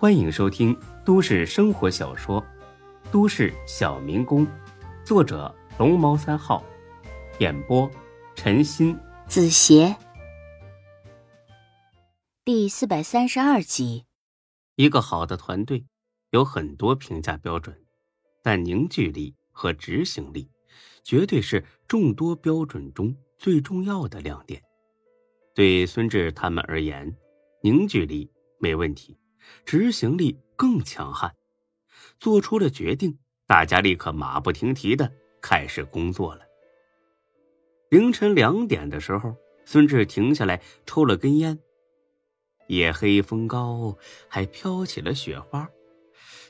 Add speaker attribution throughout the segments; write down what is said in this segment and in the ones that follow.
Speaker 1: 欢迎收听都市生活小说《都市小民工》，作者龙猫三号，演播陈鑫、
Speaker 2: 子邪，第四百三十二集。
Speaker 1: 一个好的团队有很多评价标准，但凝聚力和执行力绝对是众多标准中最重要的亮点。对孙志他们而言，凝聚力没问题，执行力更强悍。做出了决定，大家立刻马不停蹄的开始工作了。凌晨两点的时候，孙志停下来抽了根烟。夜黑风高，还飘起了雪花。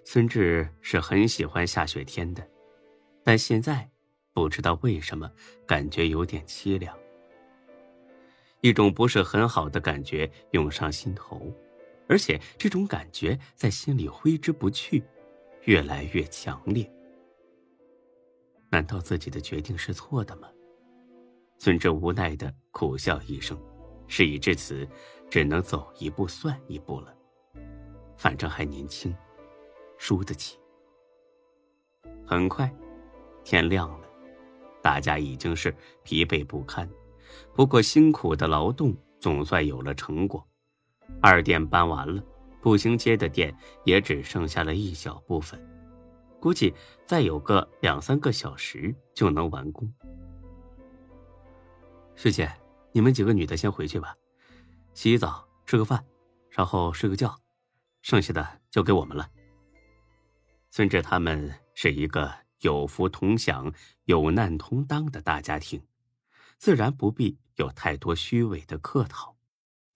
Speaker 1: 孙志是很喜欢下雪天的，但现在不知道为什么感觉有点凄凉。一种不是很好的感觉涌上心头，而且这种感觉在心里挥之不去，越来越强烈。难道自己的决定是错的吗？孙哲无奈的苦笑一声，事已至此，只能走一步算一步了。反正还年轻，输得起。很快，天亮了，大家已经是疲惫不堪。不过辛苦的劳动总算有了成果，二店搬完了，步行街的店也只剩下了一小部分，估计再有个两三个小时就能完工。师姐，你们几个女的先回去吧，洗洗澡，吃个饭，然后睡个觉，剩下的交给我们了。孙志他们是一个有福同享、有难同当的大家庭。自然不必有太多虚伪的客套。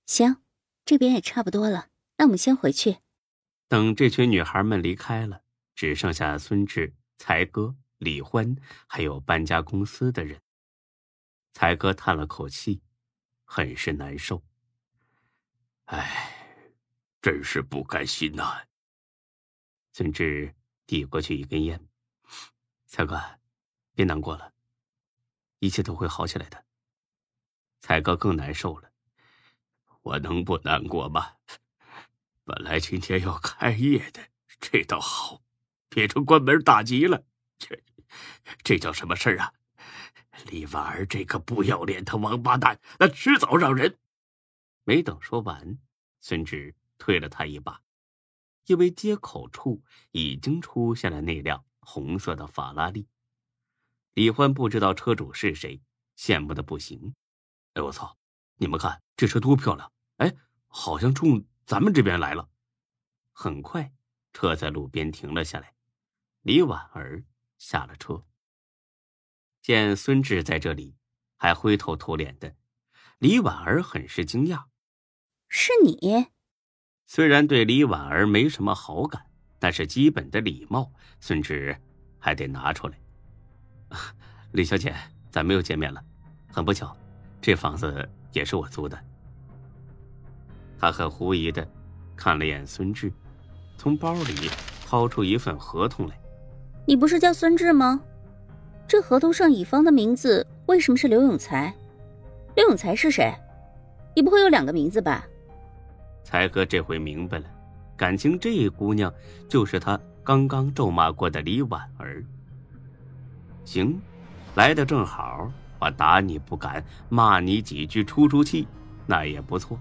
Speaker 2: 行，这边也差不多了，那我们先回去。
Speaker 1: 等这群女孩们离开了，只剩下孙志、才哥、李欢，还有搬家公司的人。才哥叹了口气，很是难受。
Speaker 3: 唉，真是不甘心呐。
Speaker 1: 孙志递过去一根烟，才哥，别难过了。一切都会好起来的。才哥更难受了，
Speaker 3: 我能不难过吗？本来今天要开业的，这倒好，变成关门大吉了。这，这叫什么事儿啊？李婉儿这个不要脸的王八蛋，那迟早让人……
Speaker 1: 没等说完，孙志推了他一把，因为接口处已经出现了那辆红色的法拉利。李欢不知道车主是谁，羡慕的不行。哎，我操！你们看这车多漂亮！哎，好像冲咱们这边来了。很快，车在路边停了下来。李婉儿下了车，见孙志在这里，还灰头土脸的。李婉儿很是惊讶：“
Speaker 2: 是你？”
Speaker 1: 虽然对李婉儿没什么好感，但是基本的礼貌，孙志还得拿出来。李小姐，咱们又见面了。很不巧，这房子也是我租的。他很狐疑的看了眼孙志，从包里掏出一份合同来。
Speaker 2: 你不是叫孙志吗？这合同上乙方的名字为什么是刘永才？刘永才是谁？你不会有两个名字吧？
Speaker 1: 才哥这回明白了，感情这姑娘就是他刚刚咒骂过的李婉儿。行，来的正好，我打你不敢，骂你几句出出气，那也不错。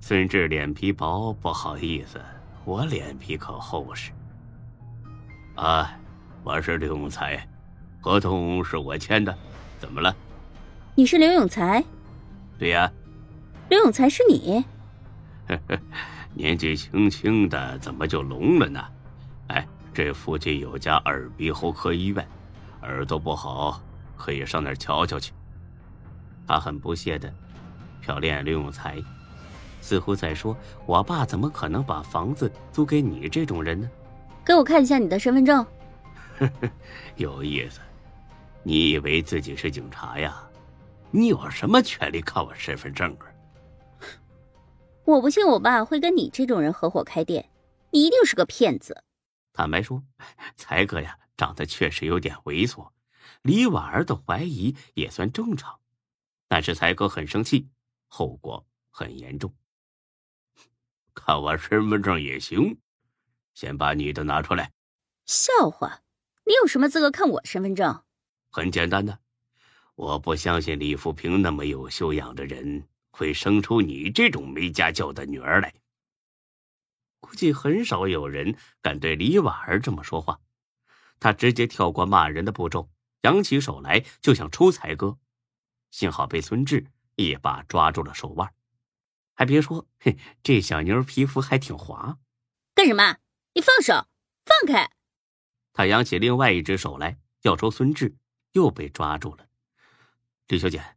Speaker 1: 孙志脸皮薄，不好意思，我脸皮可厚实。
Speaker 3: 啊，我是刘永才，合同是我签的，怎么了？
Speaker 2: 你是刘永才？
Speaker 3: 对呀。
Speaker 2: 刘永才是你？
Speaker 3: 呵呵，年纪轻轻的怎么就聋了呢？哎，这附近有家耳鼻喉科医院。耳朵不好，可以上那儿瞧瞧去。
Speaker 1: 他很不屑的瞟了眼刘永才，似乎在说：“我爸怎么可能把房子租给你这种人呢？”
Speaker 2: 给我看一下你的身份证。
Speaker 3: 有意思，你以为自己是警察呀？你有什么权利看我身份证啊？
Speaker 2: 我不信我爸会跟你这种人合伙开店，你一定是个骗子。
Speaker 1: 坦白说，才哥呀。长得确实有点猥琐，李婉儿的怀疑也算正常，但是才哥很生气，后果很严重。
Speaker 3: 看我身份证也行。先把你的拿出来。
Speaker 2: 笑话，你有什么资格看我身份证？
Speaker 3: 很简单的，我不相信李富平那么有修养的人会生出你这种没家教的女儿来。
Speaker 1: 估计很少有人敢对李婉儿这么说话。他直接跳过骂人的步骤，扬起手来就想抽才哥。幸好被孙志一把抓住了手腕。还别说，嘿，这小妞皮肤还挺滑。
Speaker 2: 干什么？你放手，放开！
Speaker 1: 他扬起另外一只手来要抽孙志，又被抓住了。李小姐，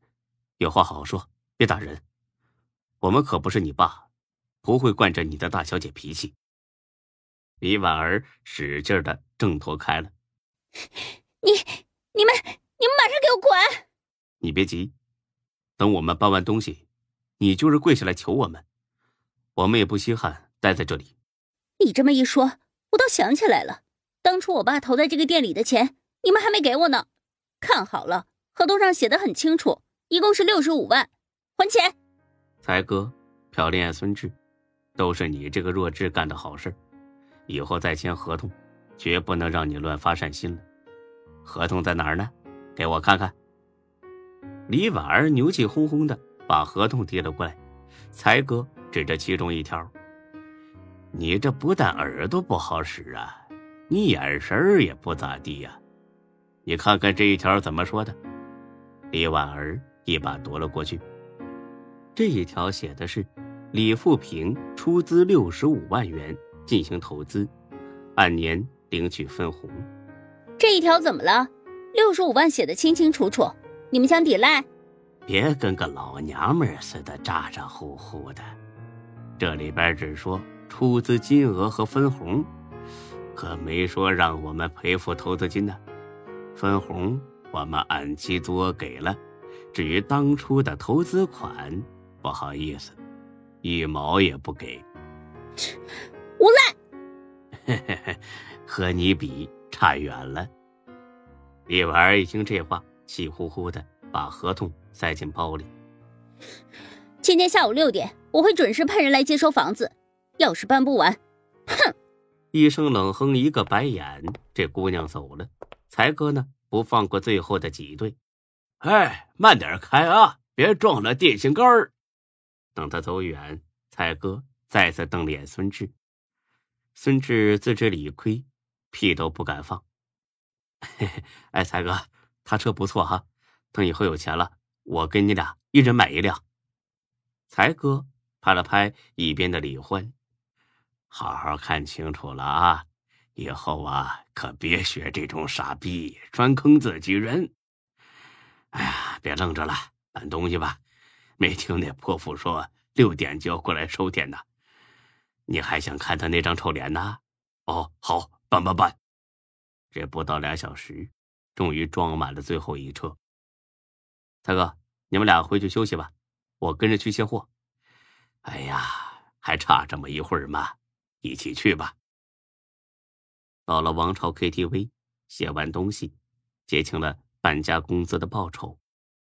Speaker 1: 有话好好说，别打人。我们可不是你爸，不会惯着你的大小姐脾气。李婉儿使劲的挣脱开了。
Speaker 2: 你、你们、你们马上给我滚！
Speaker 1: 你别急，等我们搬完东西，你就是跪下来求我们，我们也不稀罕待在这里。
Speaker 2: 你这么一说，我倒想起来了，当初我爸投在这个店里的钱，你们还没给我呢。看好了，合同上写的很清楚，一共是六十五万，还钱。
Speaker 1: 才哥，朴恋爱孙志，都是你这个弱智干的好事，以后再签合同，绝不能让你乱发善心了。合同在哪儿呢？给我看看。李婉儿牛气哄哄的把合同递了过来，才哥指着其中一条。你这不但耳朵不好使啊，你眼神也不咋地呀！你看看这一条怎么说的？李婉儿一把夺了过去。这一条写的是：李富平出资六十五万元进行投资，按年领取分红。
Speaker 2: 这一条怎么了？六十五万写的清清楚楚，你们想抵赖？
Speaker 3: 别跟个老娘们似的咋咋呼呼的，这里边只说。出资金额和分红，可没说让我们赔付投资金呢。分红我们按期多给了，至于当初的投资款，不好意思，一毛也不给。
Speaker 2: 无
Speaker 3: 赖，和你比差远了。
Speaker 1: 李婉儿一听这话，气呼呼的把合同塞进包里。
Speaker 2: 今天下午六点，我会准时派人来接收房子。要是搬不完，哼！
Speaker 1: 一声冷哼，一个白眼，这姑娘走了。才哥呢，不放过最后的挤兑。
Speaker 3: 哎，慢点开啊，别撞了电线杆儿。
Speaker 1: 等他走远，才哥再次瞪了眼孙志。孙志自知理亏，屁都不敢放。嘿嘿，哎，才哥，他车不错哈，等以后有钱了，我跟你俩一人买一辆。才哥拍了拍一边的李欢。
Speaker 3: 好好看清楚了啊！以后啊，可别学这种傻逼，专坑自己人。哎呀，别愣着了，搬东西吧。没听那泼妇说六点就要过来收店呢？你还想看他那张臭脸呢？哦，好，搬搬搬。
Speaker 1: 这不到俩小时，终于装满了最后一车。大哥，你们俩回去休息吧，我跟着去卸货。
Speaker 3: 哎呀，还差这么一会儿嘛？一起去吧。
Speaker 1: 到了王朝 KTV，写完东西，结清了半家工资的报酬，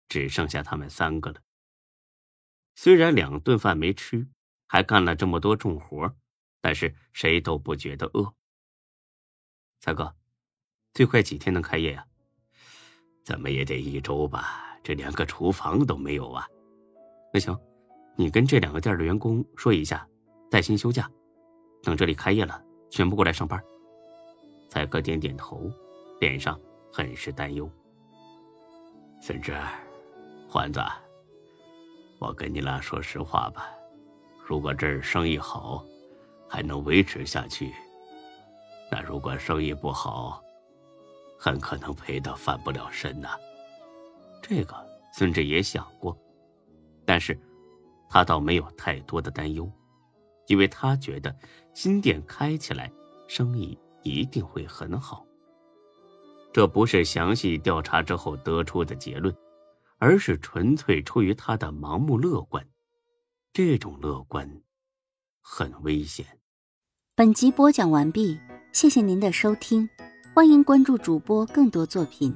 Speaker 1: 只剩下他们三个了。虽然两顿饭没吃，还干了这么多重活，但是谁都不觉得饿。才哥，最快几天能开业呀？
Speaker 3: 怎么也得一周吧，这连个厨房都没有啊。
Speaker 1: 那行，你跟这两个店的员工说一下，带薪休假。等这里开业了，全部过来上班。才哥点点头，脸上很是担忧。
Speaker 3: 孙志，环子，我跟你俩说实话吧，如果这儿生意好，还能维持下去；那如果生意不好，很可能赔得翻不了身呐。
Speaker 1: 这个孙志也想过，但是他倒没有太多的担忧。因为他觉得新店开起来，生意一定会很好。这不是详细调查之后得出的结论，而是纯粹出于他的盲目乐观。这种乐观很危险。
Speaker 2: 本集播讲完毕，谢谢您的收听，欢迎关注主播更多作品。